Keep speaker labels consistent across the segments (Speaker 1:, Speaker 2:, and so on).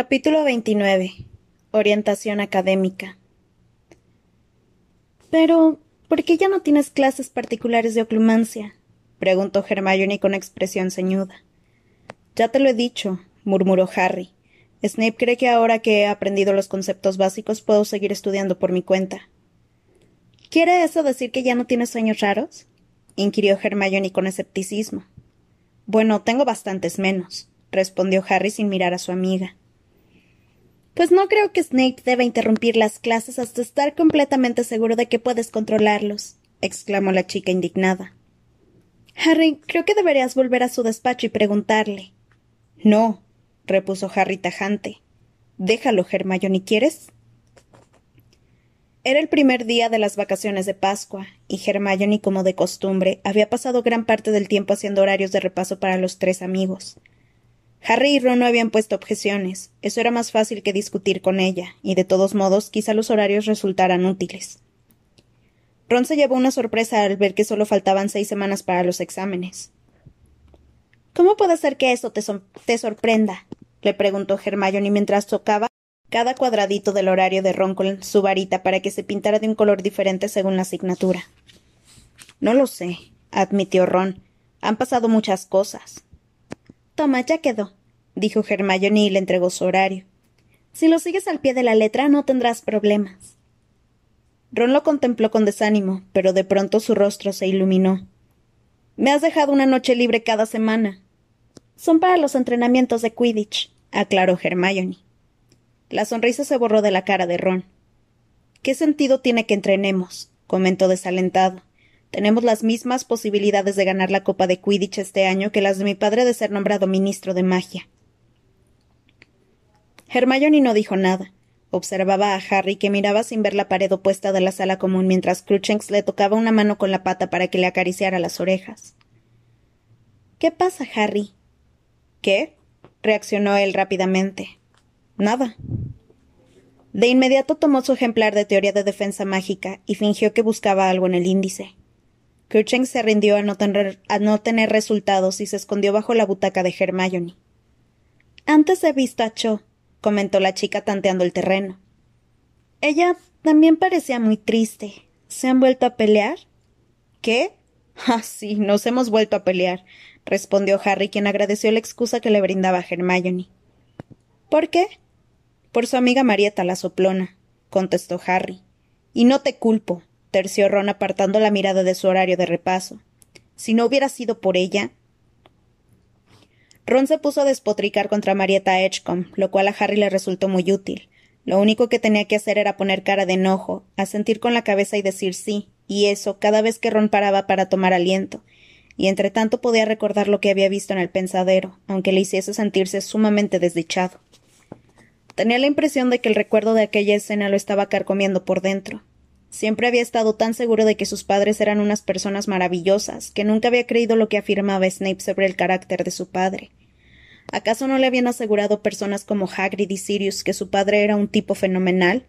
Speaker 1: Capítulo 29. Orientación académica. Pero, ¿por qué ya no tienes clases particulares de oclumancia? preguntó Hermione con expresión ceñuda.
Speaker 2: Ya te lo he dicho, murmuró Harry. Snape cree que ahora que he aprendido los conceptos básicos puedo seguir estudiando por mi cuenta.
Speaker 1: ¿Quiere eso decir que ya no tienes sueños raros? inquirió Hermione con escepticismo.
Speaker 2: Bueno, tengo bastantes menos, respondió Harry sin mirar a su amiga.
Speaker 1: Pues no creo que Snape deba interrumpir las clases hasta estar completamente seguro de que puedes controlarlos, exclamó la chica indignada. Harry, creo que deberías volver a su despacho y preguntarle.
Speaker 2: No, repuso Harry tajante. Déjalo, Hermione, ¿quieres? Era el primer día de las vacaciones de Pascua, y Hermione, como de costumbre, había pasado gran parte del tiempo haciendo horarios de repaso para los tres amigos. Harry y Ron no habían puesto objeciones, eso era más fácil que discutir con ella, y de todos modos quizá los horarios resultaran útiles. Ron se llevó una sorpresa al ver que solo faltaban seis semanas para los exámenes.
Speaker 1: ¿Cómo puede ser que eso te, sorprenda? le preguntó Hermione mientras tocaba cada cuadradito del horario de Ron con su varita para que se pintara de un color diferente según la asignatura.
Speaker 2: No lo sé, admitió Ron. Han pasado muchas cosas.
Speaker 1: Toma, ya quedó, dijo Hermione y le entregó su horario. Si lo sigues al pie de la letra no tendrás problemas.
Speaker 2: Ron lo contempló con desánimo, pero de pronto su rostro se iluminó. Me has dejado una noche libre cada semana.
Speaker 1: Son para los entrenamientos de Quidditch, aclaró Hermione.
Speaker 2: La sonrisa se borró de la cara de Ron. ¿Qué sentido tiene que entrenemos? comentó desalentado. Tenemos las mismas posibilidades de ganar la Copa de Quidditch este año que las de mi padre de ser nombrado ministro de magia. Hermione no dijo nada. Observaba a Harry que miraba sin ver la pared opuesta de la sala común mientras Cruchens le tocaba una mano con la pata para que le acariciara las orejas.
Speaker 1: ¿Qué pasa, Harry?
Speaker 2: ¿Qué? reaccionó él rápidamente. Nada. De inmediato tomó su ejemplar de teoría de defensa mágica y fingió que buscaba algo en el índice. Cruchens se rindió a no, tener, a no tener resultados y se escondió bajo la butaca de Hermione.
Speaker 1: Antes he visto a Cho, comentó la chica tanteando el terreno. Ella también parecía muy triste. ¿Se han vuelto a pelear?
Speaker 2: ¿Qué? Ah, sí, nos hemos vuelto a pelear, respondió Harry, quien agradeció la excusa que le brindaba Hermione.
Speaker 1: ¿Por qué?
Speaker 2: Por su amiga Marieta la soplona, contestó Harry. Y no te culpo, terció Ron apartando la mirada de su horario de repaso. Si no hubiera sido por ella, Ron se puso a despotricar contra Marieta Edgecombe, lo cual a Harry le resultó muy útil. Lo único que tenía que hacer era poner cara de enojo, asentir con la cabeza y decir sí, y eso cada vez que Ron paraba para tomar aliento, y entre tanto podía recordar lo que había visto en el pensadero, aunque le hiciese sentirse sumamente desdichado. Tenía la impresión de que el recuerdo de aquella escena lo estaba carcomiendo por dentro. Siempre había estado tan seguro de que sus padres eran unas personas maravillosas, que nunca había creído lo que afirmaba Snape sobre el carácter de su padre. ¿Acaso no le habían asegurado personas como Hagrid y Sirius que su padre era un tipo fenomenal?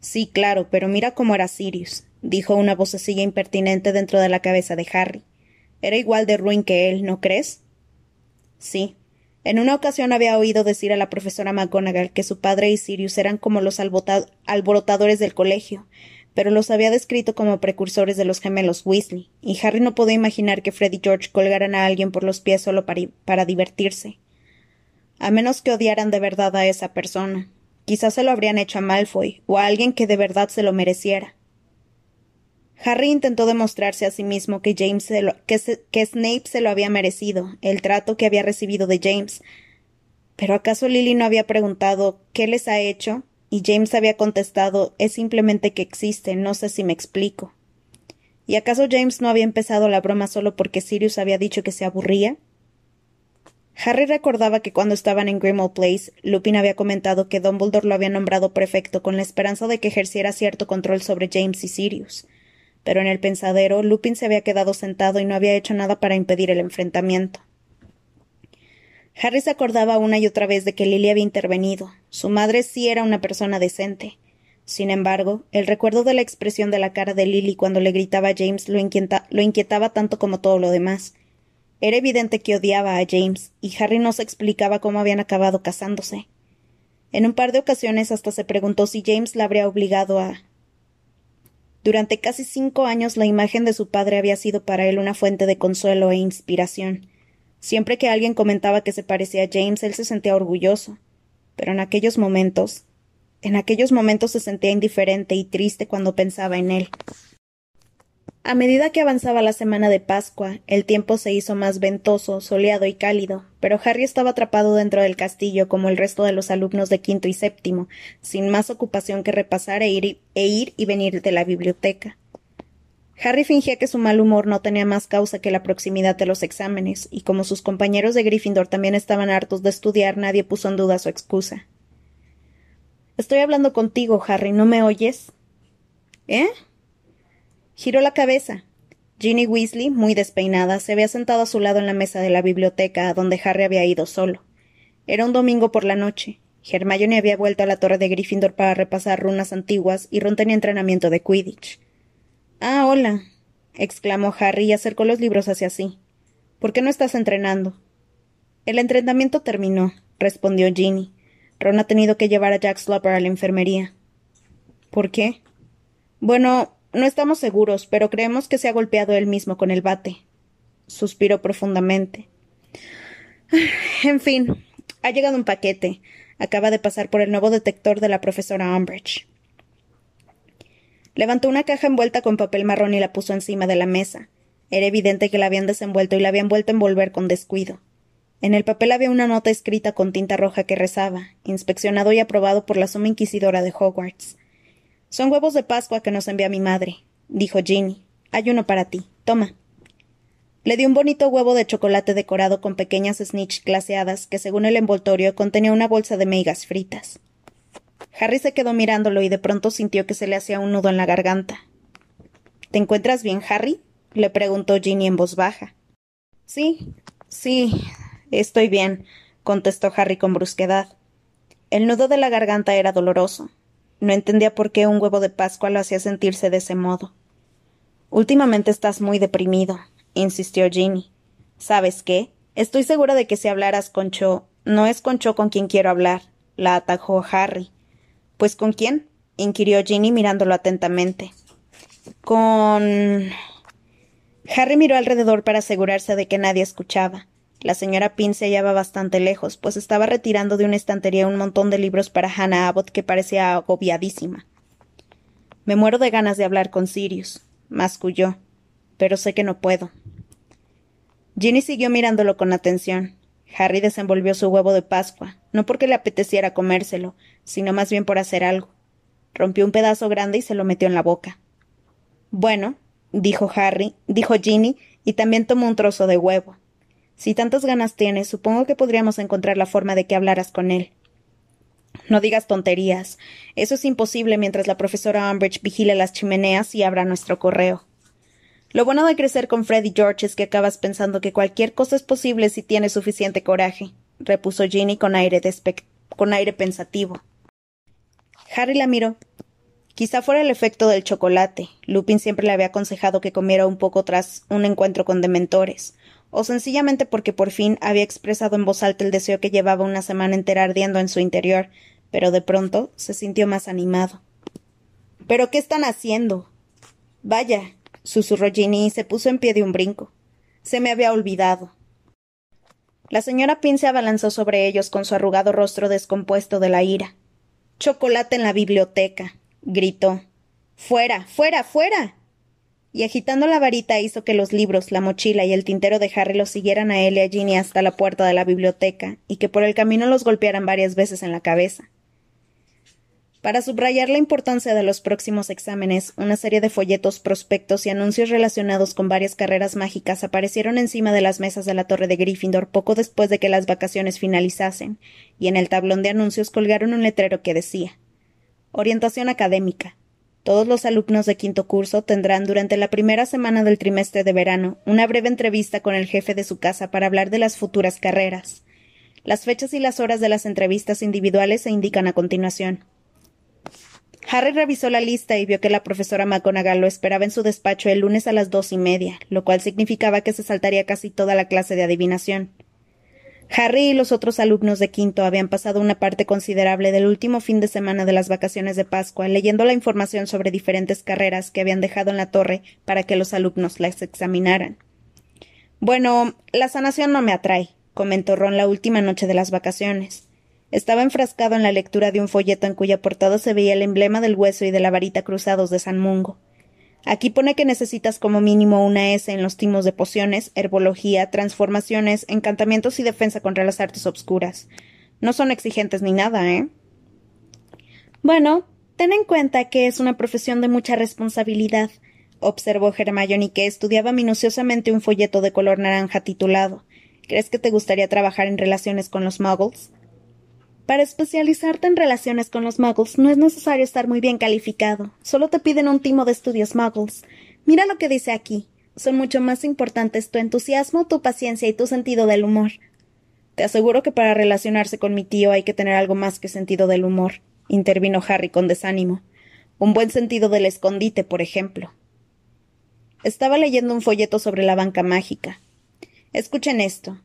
Speaker 2: Sí, claro, pero mira cómo era Sirius, dijo una vocecilla impertinente dentro de la cabeza de Harry. Era igual de ruin que él, ¿no crees? Sí. En una ocasión había oído decir a la profesora McGonagall que su padre y Sirius eran como los alborotadores del colegio, pero los había descrito como precursores de los gemelos Weasley, y Harry no podía imaginar que Fred y George colgaran a alguien por los pies solo para divertirse a menos que odiaran de verdad a esa persona. Quizás se lo habrían hecho a Malfoy, o a alguien que de verdad se lo mereciera. Harry intentó demostrarse a sí mismo que, James que, Snape se lo había merecido, el trato que había recibido de James. Pero ¿acaso Lily no había preguntado ¿qué les ha hecho? Y James había contestado es simplemente que existe, no sé si me explico. ¿Y acaso James no había empezado la broma solo porque Sirius había dicho que se aburría? Harry recordaba que cuando estaban en Grimmauld Place, Lupin había comentado que Dumbledore lo había nombrado prefecto con la esperanza de que ejerciera cierto control sobre James y Sirius. Pero en el pensadero, Lupin se había quedado sentado y no había hecho nada para impedir el enfrentamiento. Harry se acordaba una y otra vez de que Lily había intervenido. Su madre sí era una persona decente. Sin embargo, el recuerdo de la expresión de la cara de Lily cuando le gritaba a James lo, lo inquietaba tanto como todo lo demás era evidente que odiaba a James, y Harry no se explicaba cómo habían acabado casándose. En un par de ocasiones hasta se preguntó si James la habría obligado a. Durante casi cinco años la imagen de su padre había sido para él una fuente de consuelo e inspiración. Siempre que alguien comentaba que se parecía a James, él se sentía orgulloso. Pero en aquellos momentos, en aquellos momentos se sentía indiferente y triste cuando pensaba en él. A medida que avanzaba la semana de Pascua, el tiempo se hizo más ventoso, soleado y cálido, pero Harry estaba atrapado dentro del castillo como el resto de los alumnos de quinto y séptimo, sin más ocupación que repasar e ir, e ir y venir de la biblioteca. Harry fingía que su mal humor no tenía más causa que la proximidad de los exámenes, y como sus compañeros de Gryffindor también estaban hartos de estudiar, nadie puso en duda su excusa. Estoy hablando contigo, Harry, ¿no me oyes? ¿Eh? Giró la cabeza. Ginny Weasley, muy despeinada, se había sentado a su lado en la mesa de la biblioteca, a donde Harry había ido solo. Era un domingo por la noche. Hermione había vuelto a la torre de Gryffindor para repasar runas antiguas y Ron tenía entrenamiento de Quidditch. Ah, hola, exclamó Harry y acercó los libros hacia sí. ¿Por qué no estás entrenando? El entrenamiento terminó, respondió Ginny. Ron ha tenido que llevar a Jack Slopper a la enfermería. ¿Por qué? Bueno, no estamos seguros, pero creemos que se ha golpeado él mismo con el bate. Suspiró profundamente. En fin, ha llegado un paquete. Acaba de pasar por el nuevo detector de la profesora Umbridge. Levantó una caja envuelta con papel marrón y la puso encima de la mesa. Era evidente que la habían desenvuelto y la habían vuelto a envolver con descuido. En el papel había una nota escrita con tinta roja que rezaba, inspeccionado y aprobado por la suma inquisidora de Hogwarts. Son huevos de Pascua que nos envía mi madre, dijo Ginny. Hay uno para ti. Toma. Le dio un bonito huevo de chocolate decorado con pequeñas snitch glaseadas que, según el envoltorio, contenía una bolsa de meigas fritas. Harry se quedó mirándolo y de pronto sintió que se le hacía un nudo en la garganta. ¿Te encuentras bien, Harry? le preguntó Ginny en voz baja. Sí, sí, estoy bien, contestó Harry con brusquedad. El nudo de la garganta era doloroso. No entendía por qué un huevo de Pascua lo hacía sentirse de ese modo. Últimamente estás muy deprimido, insistió Ginny. ¿Sabes qué? Estoy segura de que si hablaras con Cho, no es con Cho con quien quiero hablar, la atajó Harry. ¿Pues con quién? inquirió Ginny mirándolo atentamente. Con. Harry miró alrededor para asegurarse de que nadie escuchaba. La señora Pin se hallaba bastante lejos, pues estaba retirando de una estantería un montón de libros para Hannah Abbott que parecía agobiadísima. Me muero de ganas de hablar con Sirius, masculló, pero sé que no puedo. Ginny siguió mirándolo con atención. Harry desenvolvió su huevo de Pascua, no porque le apeteciera comérselo, sino más bien por hacer algo. Rompió un pedazo grande y se lo metió en la boca. Bueno, dijo Harry, dijo Ginny, y también tomó un trozo de huevo. Si tantas ganas tienes, supongo que podríamos encontrar la forma de que hablaras con él. No digas tonterías. Eso es imposible mientras la profesora Umbridge vigile las chimeneas y abra nuestro correo. Lo bueno de crecer con Freddy George es que acabas pensando que cualquier cosa es posible si tienes suficiente coraje, repuso Ginny con aire, con aire pensativo. Harry la miró. Quizá fuera el efecto del chocolate. Lupin siempre le había aconsejado que comiera un poco tras un encuentro con dementores, o sencillamente porque por fin había expresado en voz alta el deseo que llevaba una semana entera ardiendo en su interior, pero de pronto se sintió más animado. ¿Pero qué están haciendo? Vaya, susurró Ginny y se puso en pie de un brinco. Se me había olvidado. La señora Pin se abalanzó sobre ellos con su arrugado rostro descompuesto de la ira. Chocolate en la biblioteca. gritó. Fuera. fuera. fuera y agitando la varita hizo que los libros, la mochila y el tintero de Harry los siguieran a él y a Ginny hasta la puerta de la biblioteca, y que por el camino los golpearan varias veces en la cabeza. Para subrayar la importancia de los próximos exámenes, una serie de folletos, prospectos y anuncios relacionados con varias carreras mágicas aparecieron encima de las mesas de la torre de Gryffindor poco después de que las vacaciones finalizasen, y en el tablón de anuncios colgaron un letrero que decía Orientación académica. Todos los alumnos de quinto curso tendrán durante la primera semana del trimestre de verano una breve entrevista con el jefe de su casa para hablar de las futuras carreras. Las fechas y las horas de las entrevistas individuales se indican a continuación. Harry revisó la lista y vio que la profesora McGonagall lo esperaba en su despacho el lunes a las dos y media, lo cual significaba que se saltaría casi toda la clase de adivinación. Harry y los otros alumnos de quinto habían pasado una parte considerable del último fin de semana de las vacaciones de Pascua leyendo la información sobre diferentes carreras que habían dejado en la torre para que los alumnos las examinaran. Bueno, la sanación no me atrae, comentó Ron la última noche de las vacaciones. Estaba enfrascado en la lectura de un folleto en cuya portada se veía el emblema del hueso y de la varita cruzados de San Mungo. Aquí pone que necesitas como mínimo una S en los timos de pociones, herbología, transformaciones, encantamientos y defensa contra las artes obscuras. No son exigentes ni nada, ¿eh?
Speaker 1: Bueno, ten en cuenta que es una profesión de mucha responsabilidad, observó Hermione, que estudiaba minuciosamente un folleto de color naranja titulado ¿Crees que te gustaría trabajar en relaciones con los muggles? Para especializarte en relaciones con los muggles no es necesario estar muy bien calificado. Solo te piden un timo de estudios muggles. Mira lo que dice aquí. Son mucho más importantes tu entusiasmo, tu paciencia y tu sentido del humor. Te aseguro que para relacionarse con mi tío hay que tener algo más que sentido del humor, intervino Harry con desánimo. Un buen sentido del escondite, por ejemplo. Estaba leyendo un folleto sobre la banca mágica. Escuchen esto.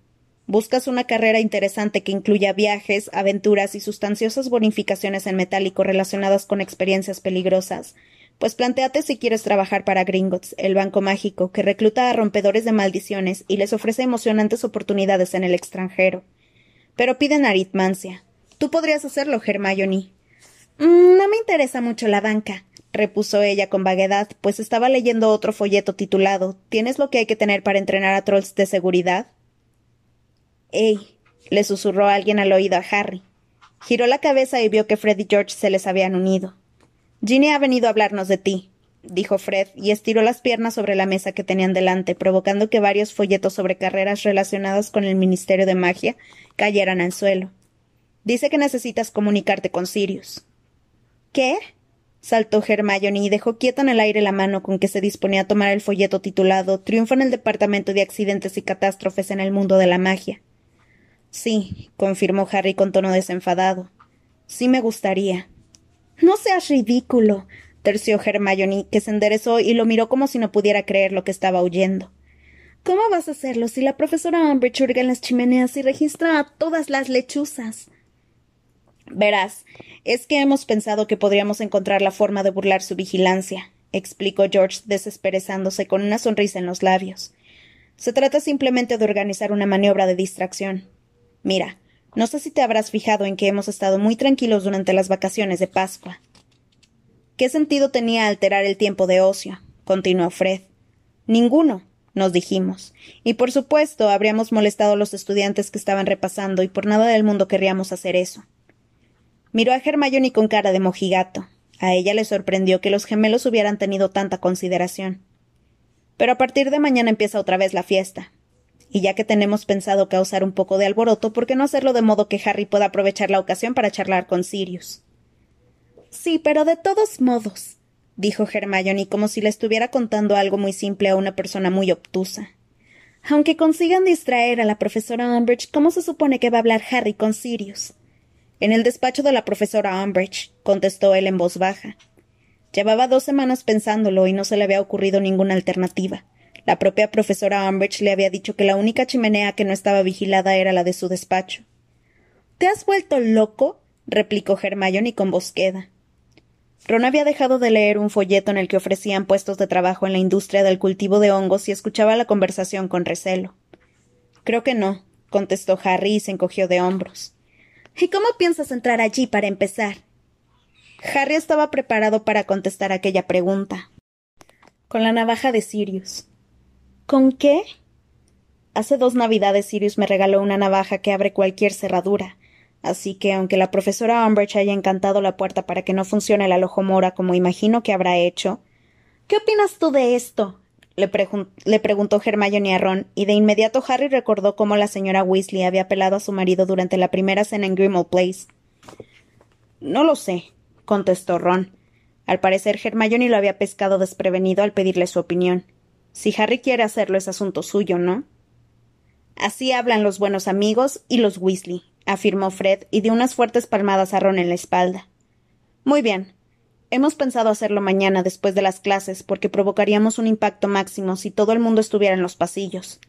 Speaker 1: ¿Buscas una carrera interesante que incluya viajes, aventuras y sustanciosas bonificaciones en metálico relacionadas con experiencias peligrosas? Pues planteate si quieres trabajar para Gringotts, el banco mágico, que recluta a rompedores de maldiciones y les ofrece emocionantes oportunidades en el extranjero. Pero piden aritmancia. Tú podrías hacerlo, Hermione.
Speaker 2: Mm, no me interesa mucho la banca, repuso ella con vaguedad, pues estaba leyendo otro folleto titulado ¿Tienes lo que hay que tener para entrenar a trolls de seguridad? ¡Ey! le susurró alguien al oído a Harry. Giró la cabeza y vio que Fred y George se les habían unido. Ginny ha venido a hablarnos de ti, dijo Fred, y estiró las piernas sobre la mesa que tenían delante, provocando que varios folletos sobre carreras relacionadas con el Ministerio de Magia cayeran al suelo. Dice que necesitas comunicarte con Sirius.
Speaker 1: ¿Qué? saltó Hermione y dejó quieta en el aire la mano con que se disponía a tomar el folleto titulado Triunfo en el Departamento de Accidentes y Catástrofes en el Mundo de la Magia.
Speaker 2: Sí, confirmó Harry con tono desenfadado. Sí me gustaría.
Speaker 1: No seas ridículo, terció Hermione, que se enderezó y lo miró como si no pudiera creer lo que estaba oyendo. ¿Cómo vas a hacerlo si la profesora Umbridge hurga en las chimeneas y registra a todas las lechuzas?
Speaker 2: Verás, es que hemos pensado que podríamos encontrar la forma de burlar su vigilancia, explicó George desesperezándose con una sonrisa en los labios. Se trata simplemente de organizar una maniobra de distracción. Mira, no sé si te habrás fijado en que hemos estado muy tranquilos durante las vacaciones de Pascua. ¿Qué sentido tenía alterar el tiempo de ocio? continuó Fred. Ninguno, nos dijimos. Y por supuesto habríamos molestado a los estudiantes que estaban repasando y por nada del mundo querríamos hacer eso. Miró a Hermione con cara de mojigato. A ella le sorprendió que los gemelos hubieran tenido tanta consideración. Pero a partir de mañana empieza otra vez la fiesta, y ya que tenemos pensado causar un poco de alboroto, ¿por qué no hacerlo de modo que Harry pueda aprovechar la ocasión para charlar con Sirius?
Speaker 1: Sí, pero de todos modos, dijo Hermione como si le estuviera contando algo muy simple a una persona muy obtusa. Aunque consigan distraer a la profesora Umbridge, ¿cómo se supone que va a hablar Harry con Sirius?
Speaker 2: En el despacho de la profesora Umbridge, contestó él en voz baja. Llevaba dos semanas pensándolo y no se le había ocurrido ninguna alternativa. La propia profesora Umbridge le había dicho que la única chimenea que no estaba vigilada era la de su despacho.
Speaker 1: ¿Te has vuelto loco? replicó Hermione con voz queda.
Speaker 2: Ron había dejado de leer un folleto en el que ofrecían puestos de trabajo en la industria del cultivo de hongos y escuchaba la conversación con recelo. Creo que no, contestó Harry y se encogió de hombros.
Speaker 1: ¿Y cómo piensas entrar allí para empezar?
Speaker 2: Harry estaba preparado para contestar aquella pregunta. Con la navaja de Sirius.
Speaker 1: ¿Con qué?
Speaker 2: Hace dos navidades Sirius me regaló una navaja que abre cualquier cerradura. Así que, aunque la profesora Umbridge haya encantado la puerta para que no funcione la mora como imagino que habrá hecho.
Speaker 1: ¿Qué opinas tú de esto?
Speaker 2: Le, le, preguntó Hermione a Ron, y de inmediato Harry recordó cómo la señora Weasley había apelado a su marido durante la primera cena en Grimmauld Place. No lo sé, contestó Ron. Al parecer Hermione lo había pescado desprevenido al pedirle su opinión. Si Harry quiere hacerlo es asunto suyo, ¿no? Así hablan los buenos amigos y los Weasley, afirmó Fred y dio unas fuertes palmadas a Ron en la espalda. Muy bien. Hemos pensado hacerlo mañana después de las clases porque provocaríamos un impacto máximo si todo el mundo estuviera en los pasillos.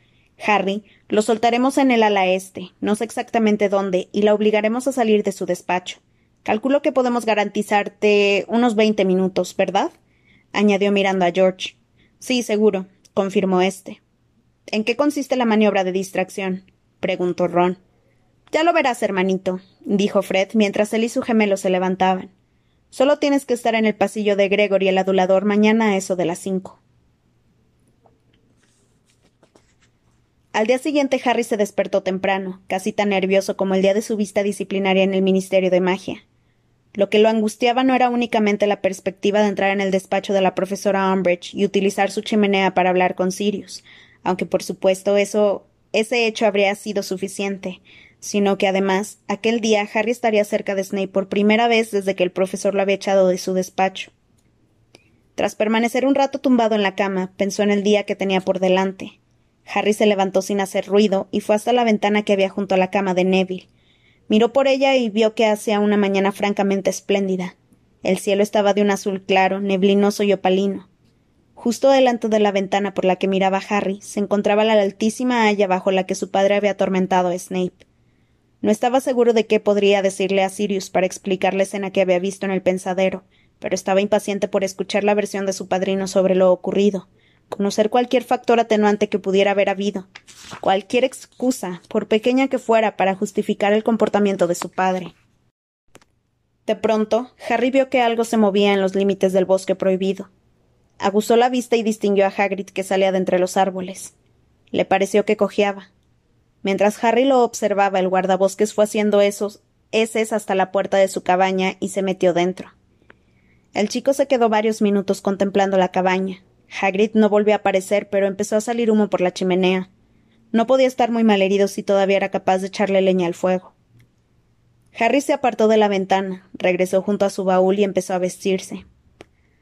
Speaker 2: Harry, lo soltaremos en el ala este, no sé exactamente dónde, y la obligaremos a salir de su despacho. Calculo que podemos garantizarte unos veinte minutos, ¿verdad? añadió mirando a George. Sí, seguro, confirmó éste. ¿En qué consiste la maniobra de distracción? preguntó Ron. Ya lo verás, hermanito, dijo Fred mientras él y su gemelo se levantaban. Solo tienes que estar en el pasillo de Gregory el adulador mañana a eso de las cinco. Al día siguiente Harry se despertó temprano, casi tan nervioso como el día de su vista disciplinaria en el Ministerio de Magia. Lo que lo angustiaba no era únicamente la perspectiva de entrar en el despacho de la profesora Umbridge y utilizar su chimenea para hablar con Sirius, aunque por supuesto eso ese hecho habría sido suficiente, sino que además aquel día Harry estaría cerca de Snape por primera vez desde que el profesor lo había echado de su despacho. Tras permanecer un rato tumbado en la cama, pensó en el día que tenía por delante. Harry se levantó sin hacer ruido y fue hasta la ventana que había junto a la cama de Neville. Miró por ella y vio que hacía una mañana francamente espléndida. El cielo estaba de un azul claro, neblinoso y opalino. Justo delante de la ventana por la que miraba Harry se encontraba la altísima haya bajo la que su padre había atormentado a Snape. No estaba seguro de qué podría decirle a Sirius para explicar la escena que había visto en el pensadero, pero estaba impaciente por escuchar la versión de su padrino sobre lo ocurrido, conocer cualquier factor atenuante que pudiera haber habido, cualquier excusa, por pequeña que fuera, para justificar el comportamiento de su padre. De pronto, Harry vio que algo se movía en los límites del bosque prohibido. Aguzó la vista y distinguió a Hagrid que salía de entre los árboles. Le pareció que cojeaba. Mientras Harry lo observaba, el guardabosques fue haciendo esos eses hasta la puerta de su cabaña y se metió dentro. El chico se quedó varios minutos contemplando la cabaña, Hagrid no volvió a aparecer, pero empezó a salir humo por la chimenea. No podía estar muy malherido si todavía era capaz de echarle leña al fuego. Harry se apartó de la ventana, regresó junto a su baúl y empezó a vestirse.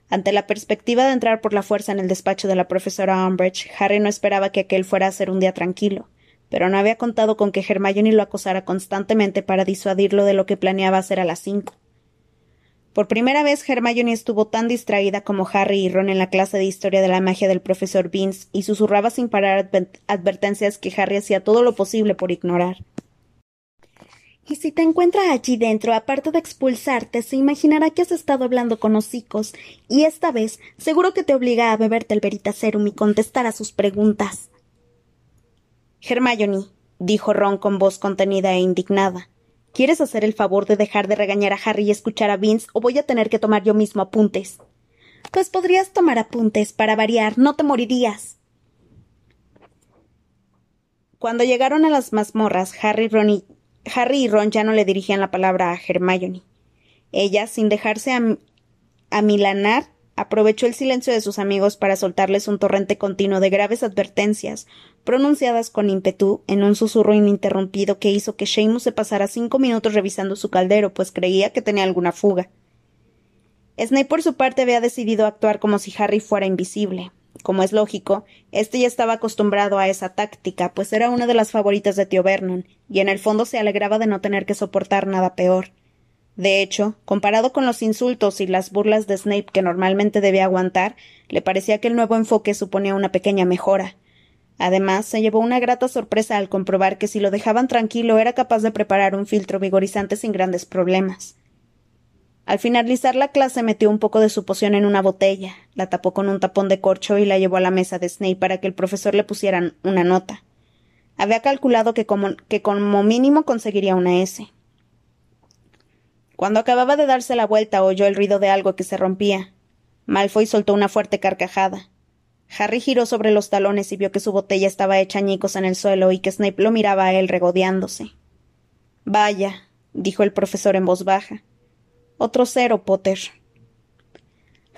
Speaker 2: Ante la perspectiva de entrar por la fuerza en el despacho de la profesora Umbridge, Harry no esperaba que aquel fuera a ser un día tranquilo, pero no había contado con que Hermione lo acosara constantemente para disuadirlo de lo que planeaba hacer a las cinco. Por primera vez Hermione estuvo tan distraída como Harry y Ron en la clase de historia de la magia del profesor Vince y susurraba sin parar advertencias que Harry hacía todo lo posible por ignorar.
Speaker 1: Y si te encuentra allí dentro, aparte de expulsarte, se imaginará que has estado hablando con hocicos, y esta vez seguro que te obliga a beberte el veritaserum y contestar a sus preguntas.
Speaker 2: Hermione, dijo Ron con voz contenida e indignada, ¿Quieres hacer el favor de dejar de regañar a Harry y escuchar a Vince o voy a tener que tomar yo mismo apuntes?
Speaker 1: Pues podrías tomar apuntes, para variar, no te morirías.
Speaker 2: Cuando llegaron a las mazmorras, Harry, y, Ron ya no le dirigían la palabra a Hermione. Ella, sin dejarse amilanar, aprovechó el silencio de sus amigos para soltarles un torrente continuo de graves advertencias, pronunciadas con ímpetu en un susurro ininterrumpido que hizo que Seamus se pasara cinco minutos revisando su caldero, pues creía que tenía alguna fuga. Snape, por su parte, había decidido actuar como si Harry fuera invisible. Como es lógico, este ya estaba acostumbrado a esa táctica, pues era una de las favoritas de tío Vernon, y en el fondo se alegraba de no tener que soportar nada peor. De hecho, comparado con los insultos y las burlas de Snape que normalmente debía aguantar, le parecía que el nuevo enfoque suponía una pequeña mejora. Además, se llevó una grata sorpresa al comprobar que si lo dejaban tranquilo era capaz de preparar un filtro vigorizante sin grandes problemas. Al finalizar la clase metió un poco de su poción en una botella, la tapó con un tapón de corcho y la llevó a la mesa de Snape para que el profesor le pusiera una nota. Había calculado que como, que como mínimo conseguiría una S. Cuando acababa de darse la vuelta oyó el ruido de algo que se rompía. Malfoy soltó una fuerte carcajada. Harry giró sobre los talones y vio que su botella estaba hecha añicos en el suelo y que Snape lo miraba a él regodeándose. Vaya, dijo el profesor en voz baja. Otro cero, Potter.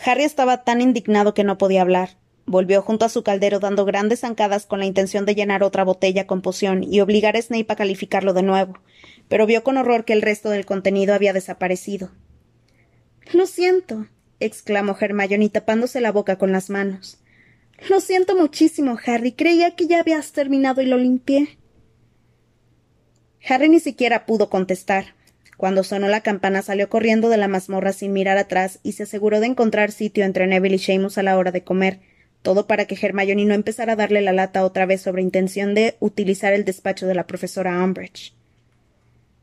Speaker 2: Harry estaba tan indignado que no podía hablar. Volvió junto a su caldero dando grandes zancadas con la intención de llenar otra botella con poción y obligar a Snape a calificarlo de nuevo, pero vio con horror que el resto del contenido había desaparecido.
Speaker 1: Lo siento, exclamó Hermione tapándose la boca con las manos. Lo siento muchísimo, Harry. Creía que ya habías terminado y lo limpié.
Speaker 2: Harry ni siquiera pudo contestar. Cuando sonó la campana salió corriendo de la mazmorra sin mirar atrás y se aseguró de encontrar sitio entre Neville y Seamus a la hora de comer, todo para que Hermione no empezara a darle la lata otra vez sobre intención de utilizar el despacho de la profesora Umbridge.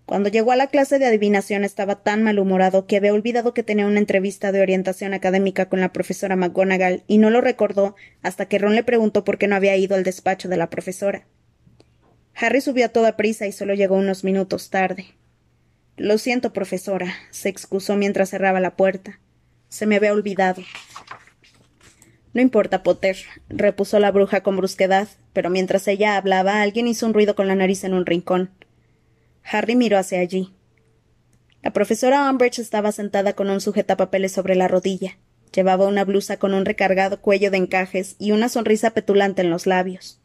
Speaker 2: Cuando llegó a la clase de adivinación estaba tan malhumorado que había olvidado que tenía una entrevista de orientación académica con la profesora McGonagall y no lo recordó hasta que Ron le preguntó por qué no había ido al despacho de la profesora. Harry subió a toda prisa y solo llegó unos minutos tarde. Lo siento, profesora, se excusó mientras cerraba la puerta. Se me había olvidado. No importa, Potter, repuso la bruja con brusquedad, pero mientras ella hablaba alguien hizo un ruido con la nariz en un rincón. Harry miró hacia allí. La profesora Umbridge estaba sentada con un sujetapapeles sobre la rodilla. Llevaba una blusa con un recargado cuello de encajes y una sonrisa petulante en los labios.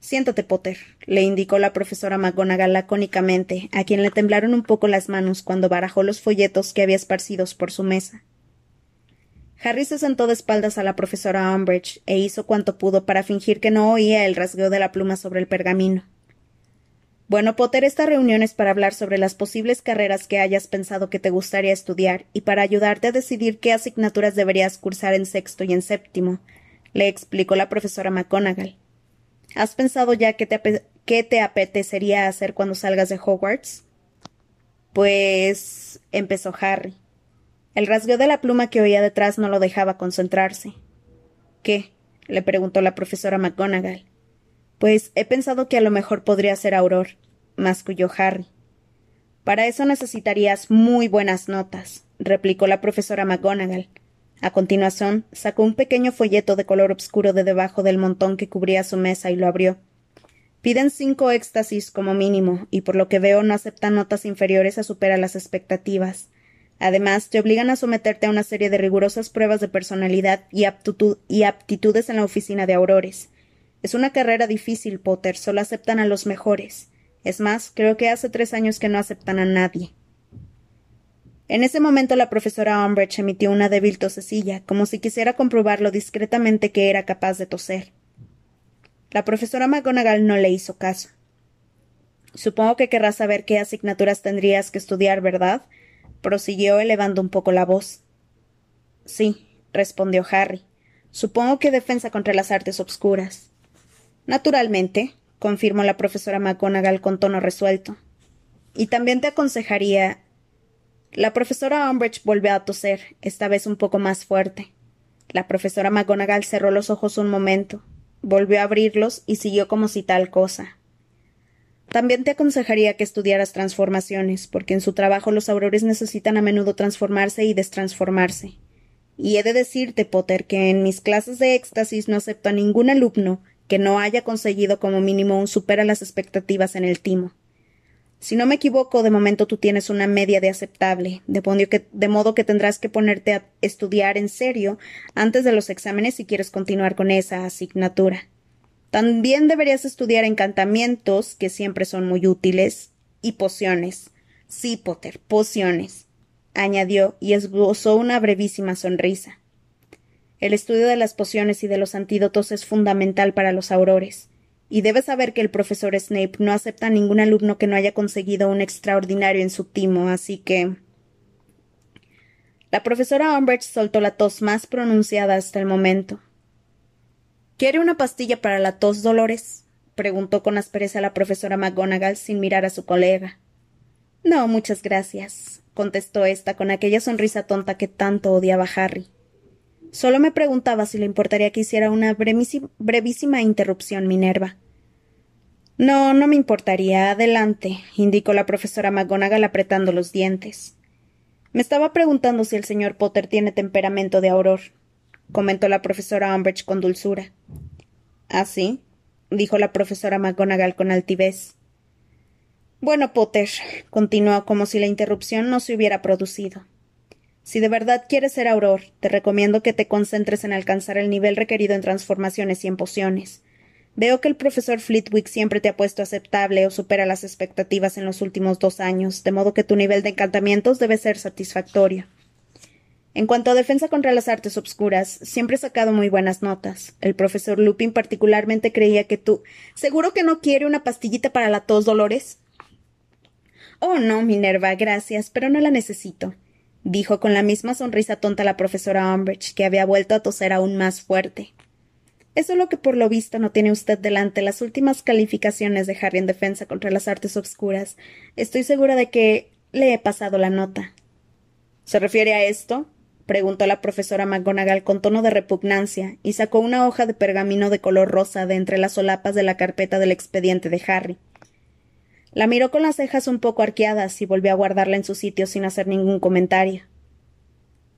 Speaker 2: Siéntate, Potter, le indicó la profesora McGonagall lacónicamente, a quien le temblaron un poco las manos cuando barajó los folletos que había esparcidos por su mesa. Harry se sentó de espaldas a la profesora Umbridge e hizo cuanto pudo para fingir que no oía el rasgueo de la pluma sobre el pergamino. Bueno, Potter, esta reunión es para hablar sobre las posibles carreras que hayas pensado que te gustaría estudiar y para ayudarte a decidir qué asignaturas deberías cursar en sexto y en séptimo, le explicó la profesora McGonagall. ¿Has pensado ya qué te, qué te apetecería hacer cuando salgas de Hogwarts? Pues. empezó Harry. El rasgueo de la pluma que oía detrás no lo dejaba concentrarse. ¿Qué? le preguntó la profesora McGonagall. Pues he pensado que a lo mejor podría ser Auror, masculló Harry. Para eso necesitarías muy buenas notas, replicó la profesora McGonagall. A continuación, sacó un pequeño folleto de color oscuro de debajo del montón que cubría su mesa y lo abrió. Piden cinco éxtasis como mínimo, y por lo que veo no aceptan notas inferiores a superar las expectativas. Además, te obligan a someterte a una serie de rigurosas pruebas de personalidad y, y aptitudes en la oficina de aurores. Es una carrera difícil, Potter. Solo aceptan a los mejores. Es más, creo que hace tres años que no aceptan a nadie. En ese momento la profesora Umbridge emitió una débil tosecilla, como si quisiera comprobar lo discretamente que era capaz de toser. La profesora McGonagall no le hizo caso. Supongo que querrás saber qué asignaturas tendrías que estudiar, ¿verdad? Prosiguió elevando un poco la voz. Sí, respondió Harry. Supongo que defensa contra las artes obscuras. Naturalmente, confirmó la profesora McGonagall con tono resuelto. Y también te aconsejaría. La profesora Umbridge volvió a toser, esta vez un poco más fuerte. La profesora McGonagall cerró los ojos un momento, volvió a abrirlos y siguió como si tal cosa. También te aconsejaría que estudiaras transformaciones, porque en su trabajo los aurores necesitan a menudo transformarse y destransformarse. Y he de decirte, Potter, que en mis clases de éxtasis no acepto a ningún alumno que no haya conseguido como mínimo un supera las expectativas en el timo. Si no me equivoco, de momento tú tienes una media de aceptable, de, modo que tendrás que ponerte a estudiar en serio antes de los exámenes si quieres continuar con esa asignatura. También deberías estudiar encantamientos, que siempre son muy útiles, y pociones. Sí, Potter, pociones, añadió y esbozó una brevísima sonrisa. El estudio de las pociones y de los antídotos es fundamental para los aurores. Y debes saber que el profesor Snape no acepta ningún alumno que no haya conseguido un extraordinario en su timo, así que. La profesora Umbridge soltó la tos más pronunciada hasta el momento. ¿Quiere una pastilla para la tos, Dolores? preguntó con aspereza la profesora McGonagall sin mirar a su colega. No, muchas gracias, contestó ésta con aquella sonrisa tonta que tanto odiaba Harry. Solo me preguntaba si le importaría que hiciera una brevísima interrupción, Minerva. No, no me importaría. Adelante, indicó la profesora McGonagall apretando los dientes. Me estaba preguntando si el señor Potter tiene temperamento de auror, comentó la profesora Umbridge con dulzura. ¿Ah, sí? dijo la profesora McGonagall con altivez. Bueno, Potter, continuó como si la interrupción no se hubiera producido. Si de verdad quieres ser auror, te recomiendo que te concentres en alcanzar el nivel requerido en transformaciones y en pociones. Veo que el profesor Flitwick siempre te ha puesto aceptable o supera las expectativas en los últimos dos años, de modo que tu nivel de encantamientos debe ser satisfactorio. En cuanto a defensa contra las artes obscuras, siempre he sacado muy buenas notas. El profesor Lupin particularmente creía que tú. ¿Seguro que no quiere una pastillita para la tos, Dolores? Oh, no, Minerva, gracias, pero no la necesito dijo con la misma sonrisa tonta la profesora Umbridge, que había vuelto a toser aún más fuerte.
Speaker 1: Es solo que por lo visto no tiene usted delante las últimas calificaciones de Harry en defensa contra las artes obscuras. Estoy segura de que le he pasado la nota.
Speaker 2: ¿Se refiere a esto? Preguntó la profesora McGonagall con tono de repugnancia y sacó una hoja de pergamino de color rosa de entre las solapas de la carpeta del expediente de Harry. La miró con las cejas un poco arqueadas y volvió a guardarla en su sitio sin hacer ningún comentario.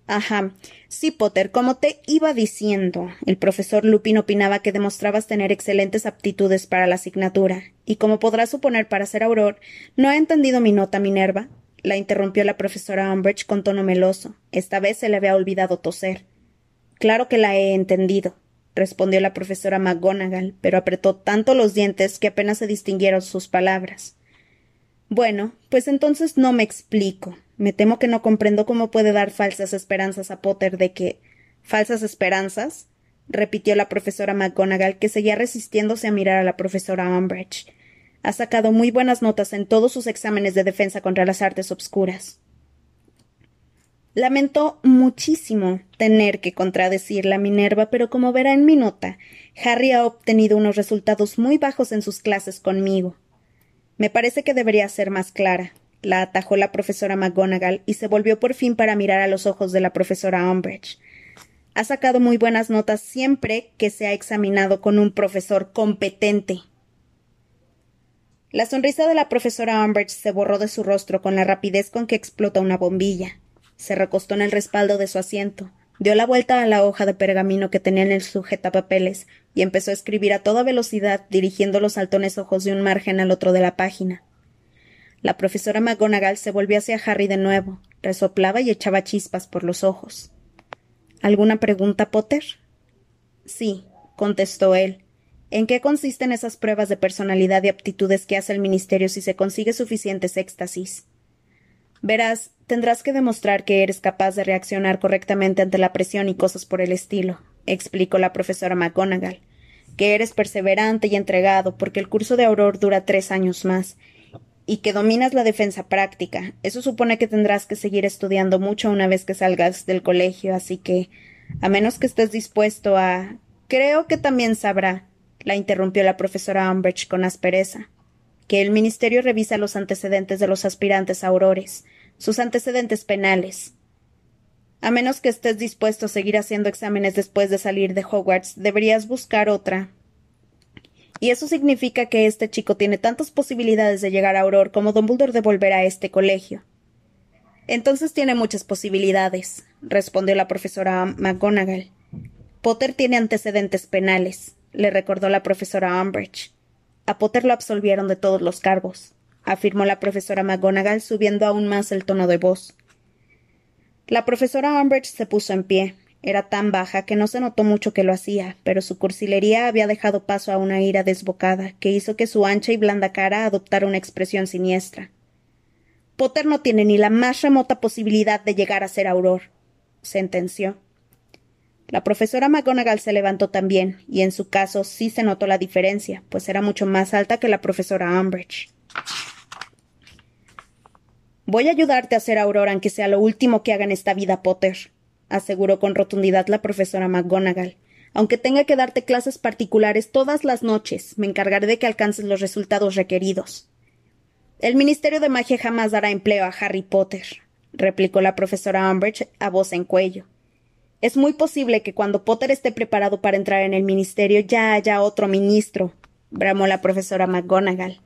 Speaker 2: Ajá. Sí, Potter, como te iba diciendo, el profesor Lupin opinaba que demostrabas tener excelentes aptitudes para la asignatura, y como podrás suponer para ser auror, ¿no ha entendido mi nota, Minerva? La interrumpió la profesora Umbridge con tono meloso. Esta vez se le había olvidado toser. Claro que la he entendido, respondió la profesora McGonagall, pero apretó tanto los dientes que apenas se distinguieron sus palabras. Bueno, pues entonces no me explico. Me temo que no comprendo cómo puede dar falsas esperanzas a Potter de que. ¿Falsas esperanzas? repitió la profesora McGonagall, que seguía resistiéndose a mirar a la profesora Umbridge. Ha sacado muy buenas notas en todos sus exámenes de defensa contra las artes obscuras. Lamento muchísimo tener que contradecirla, Minerva, pero como verá en mi nota, Harry ha obtenido unos resultados muy bajos en sus clases conmigo. Me parece que debería ser más clara la atajó la profesora McGonagall y se volvió por fin para mirar a los ojos de la profesora Umbridge. Ha sacado muy buenas notas siempre que se ha examinado con un profesor competente. La sonrisa de la profesora Umbridge se borró de su rostro con la rapidez con que explota una bombilla. Se recostó en el respaldo de su asiento, dio la vuelta a la hoja de pergamino que tenía en el sujetapapeles y empezó a escribir a toda velocidad, dirigiendo los saltones ojos de un margen al otro de la página. La profesora McGonagall se volvió hacia Harry de nuevo, resoplaba y echaba chispas por los ojos. ¿Alguna pregunta, Potter? Sí, contestó él. ¿En qué consisten esas pruebas de personalidad y aptitudes que hace el Ministerio si se consigue suficientes éxtasis? Verás, tendrás que demostrar que eres capaz de reaccionar correctamente ante la presión y cosas por el estilo, explicó la profesora McGonagall, que eres perseverante y entregado porque el curso de Auror dura tres años más y que dominas la defensa práctica. Eso supone que tendrás que seguir estudiando mucho una vez que salgas del colegio, así que, a menos que estés dispuesto a. Creo que también sabrá, la interrumpió la profesora Umbridge con aspereza, que el Ministerio revisa los antecedentes de los aspirantes a aurores, sus antecedentes penales. A menos que estés dispuesto a seguir haciendo exámenes después de salir de Hogwarts, deberías buscar otra, y eso significa que este chico tiene tantas posibilidades de llegar a Auror como Dumbledore de volver a este colegio. Entonces tiene muchas posibilidades, respondió la profesora McGonagall. Potter tiene antecedentes penales, le recordó la profesora Umbridge. A Potter lo absolvieron de todos los cargos, afirmó la profesora McGonagall subiendo aún más el tono de voz. La profesora Umbridge se puso en pie, era tan baja que no se notó mucho que lo hacía, pero su cursilería había dejado paso a una ira desbocada, que hizo que su ancha y blanda cara adoptara una expresión siniestra. Potter no tiene ni la más remota posibilidad de llegar a ser auror, sentenció. La profesora McGonagall se levantó también, y en su caso sí se notó la diferencia, pues era mucho más alta que la profesora Umbridge. Voy a ayudarte a ser aurora, aunque sea lo último que haga en esta vida, Potter, aseguró con rotundidad la profesora McGonagall. Aunque tenga que darte clases particulares todas las noches, me encargaré de que alcances los resultados requeridos. El Ministerio de Magia jamás dará empleo a Harry Potter, replicó la profesora Umbridge a voz en cuello. Es muy posible que cuando Potter esté preparado para entrar en el ministerio ya haya otro ministro, bramó la profesora McGonagall.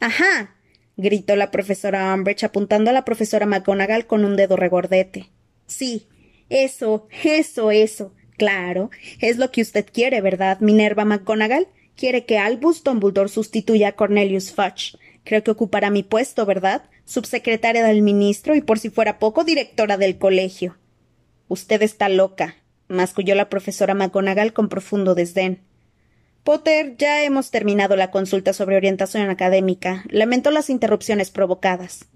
Speaker 2: Ajá. gritó la profesora Umbridge apuntando a la profesora McGonagall con un dedo regordete. Sí, eso, eso, eso. Claro, es lo que usted quiere, ¿verdad, Minerva McGonagall? Quiere que Albus Dumbledore sustituya a Cornelius Fudge. Creo que ocupará mi puesto, ¿verdad? Subsecretaria del ministro y por si fuera poco directora del colegio. Usted está loca, masculló la profesora McGonagall con profundo desdén. Potter, ya hemos terminado la consulta sobre orientación académica. Lamento las interrupciones provocadas.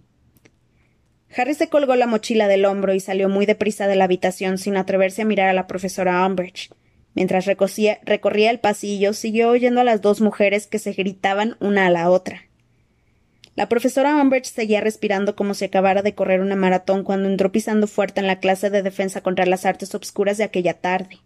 Speaker 2: Harry se colgó la mochila del hombro y salió muy deprisa de la habitación sin atreverse a mirar a la profesora Umbridge. Mientras recorría el pasillo, siguió oyendo a las dos mujeres que se gritaban una a la otra. La profesora Umbridge seguía respirando como si acabara de correr una maratón cuando entró pisando fuerte en la clase de defensa contra las artes obscuras de aquella tarde.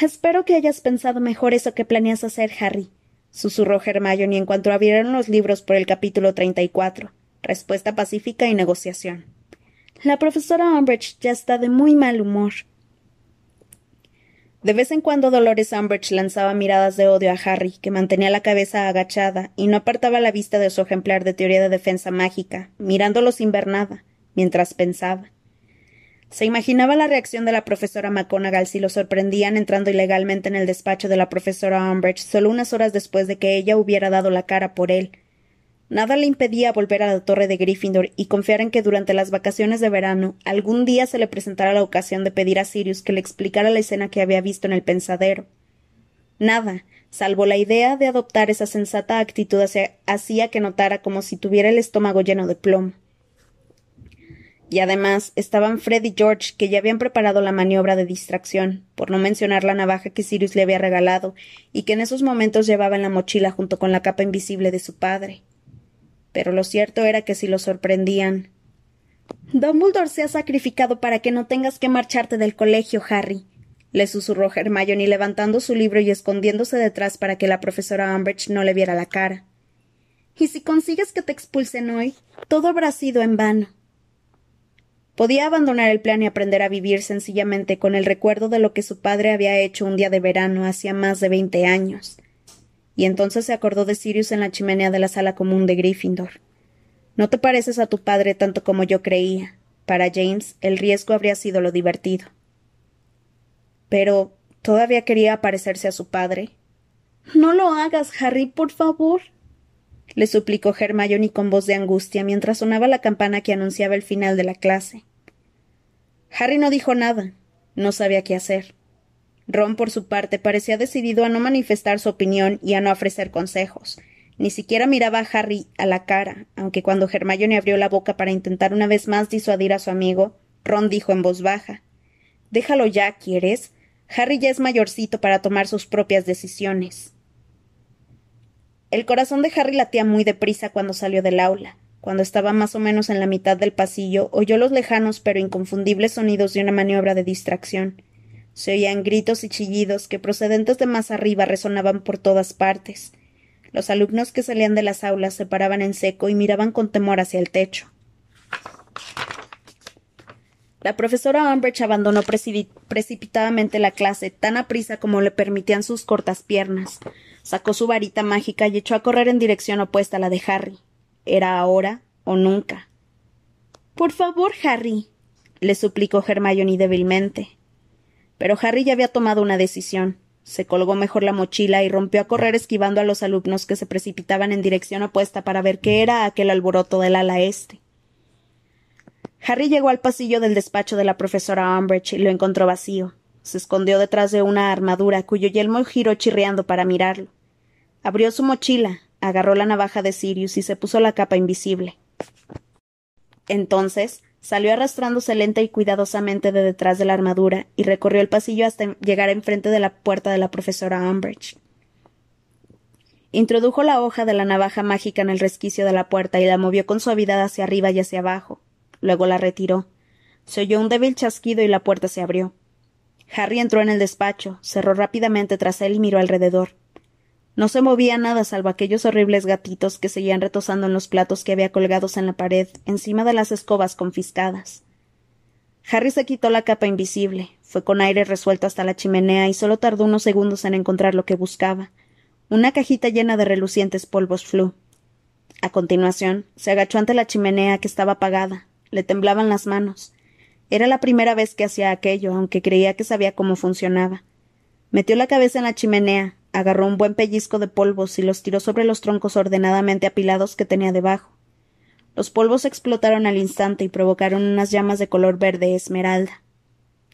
Speaker 1: Espero que hayas pensado mejor eso que planeas hacer, Harry, susurró Hermione en cuanto abrieron los libros por el capítulo treinta y cuatro. Respuesta pacífica y negociación. La profesora Umbridge ya está de muy mal humor. De vez en cuando Dolores Umbridge lanzaba miradas de odio a Harry, que mantenía la cabeza agachada y no apartaba la vista de su ejemplar de teoría de defensa mágica, mirándolo sin ver nada, mientras pensaba. Se imaginaba la reacción de la profesora McGonagall si lo sorprendían entrando ilegalmente en el despacho de la profesora Umbridge solo unas horas después de que ella hubiera dado la cara por él. Nada le impedía volver a la torre de Gryffindor y confiar en que durante las vacaciones de verano algún día se le presentara la ocasión de pedir a Sirius que le explicara la escena que había visto en el pensadero. Nada, salvo la idea de adoptar esa sensata actitud hacía que notara como si tuviera el estómago lleno de plomo. Y además estaban Fred y George, que ya habían preparado la maniobra de distracción, por no mencionar la navaja que Sirius le había regalado, y que en esos momentos llevaba en la mochila junto con la capa invisible de su padre. Pero lo cierto era que si lo sorprendían. Dumbledore se ha sacrificado para que no tengas que marcharte del colegio, Harry, le susurró Hermione levantando su libro y escondiéndose detrás para que la profesora Umbridge no le viera la cara. Y si consigues que te expulsen hoy, todo habrá sido en vano. Podía abandonar el plan y aprender a vivir sencillamente con el recuerdo de lo que su padre había hecho un día de verano hacía más de veinte años. Y entonces se acordó de Sirius en la chimenea de la sala común de Gryffindor. No te pareces a tu padre tanto como yo creía. Para James, el riesgo habría sido lo divertido. Pero todavía quería parecerse a su padre. No lo hagas, Harry, por favor le suplicó Hermione con voz de angustia mientras sonaba la campana que anunciaba el final de la clase. Harry no dijo nada. No sabía qué hacer. Ron, por su parte, parecía decidido a no manifestar su opinión y a no ofrecer consejos. Ni siquiera miraba a Harry a la cara, aunque cuando Hermione abrió la boca para intentar una vez más disuadir a su amigo, Ron dijo en voz baja Déjalo ya, ¿quieres? Harry ya es mayorcito para tomar sus propias decisiones. El corazón de Harry latía muy deprisa cuando salió del aula. Cuando estaba más o menos en la mitad del pasillo, oyó los lejanos pero inconfundibles sonidos de una maniobra de distracción. Se oían gritos y chillidos que procedentes de más arriba resonaban por todas partes. Los alumnos que salían de las aulas se paraban en seco y miraban con temor hacia el techo. La profesora Umbridge abandonó precipitadamente la clase tan aprisa como le permitían sus cortas piernas. Sacó su varita mágica y echó a correr en dirección opuesta a la de Harry. Era ahora o nunca. Por favor, Harry, le suplicó Hermione débilmente. Pero Harry ya había tomado una decisión. Se colgó mejor la mochila y rompió a correr esquivando a los alumnos que se precipitaban en dirección opuesta para ver qué era aquel alboroto del ala este. Harry llegó al pasillo del despacho de la profesora Umbridge y lo encontró vacío. Se escondió detrás de una armadura cuyo yelmo giró chirriando para mirarlo. Abrió su mochila, agarró la navaja de Sirius y se puso la capa invisible. Entonces salió arrastrándose lenta y cuidadosamente de detrás de la armadura y recorrió el pasillo hasta llegar enfrente de la puerta de la profesora Umbridge. Introdujo la hoja de la navaja mágica en el resquicio de la puerta y la movió con suavidad hacia arriba y hacia abajo. Luego la retiró. Se oyó un débil chasquido y la puerta se abrió. Harry entró en el despacho, cerró rápidamente tras él y miró alrededor. No se movía nada salvo aquellos horribles gatitos que seguían retosando en los platos que había colgados en la pared, encima de las escobas confiscadas. Harry se quitó la capa invisible, fue con aire resuelto hasta la chimenea y solo tardó unos segundos en encontrar lo que buscaba una cajita llena de relucientes polvos flu. A continuación, se agachó ante la chimenea que estaba apagada. Le temblaban las manos. Era la primera vez que hacía aquello, aunque creía que sabía cómo funcionaba. Metió la cabeza en la chimenea, agarró un buen pellizco de polvos y los tiró sobre los troncos ordenadamente apilados que tenía debajo. Los polvos explotaron al instante y provocaron unas llamas de color verde esmeralda.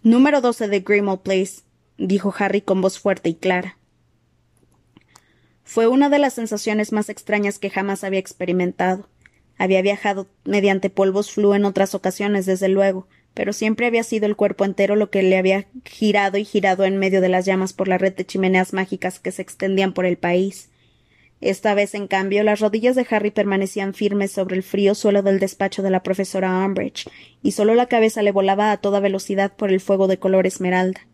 Speaker 1: Número doce de Grimmauld Place, dijo Harry con voz fuerte y clara. Fue una de las sensaciones más extrañas que jamás había experimentado. Había viajado mediante polvos flu en otras ocasiones, desde luego, pero siempre había sido el cuerpo entero lo que le había girado y girado en medio de las llamas por la red de chimeneas mágicas que se extendían por el país. Esta vez, en cambio, las rodillas de Harry permanecían firmes sobre el frío suelo del despacho de la profesora Umbridge, y solo la cabeza le volaba a toda velocidad por el fuego de color esmeralda.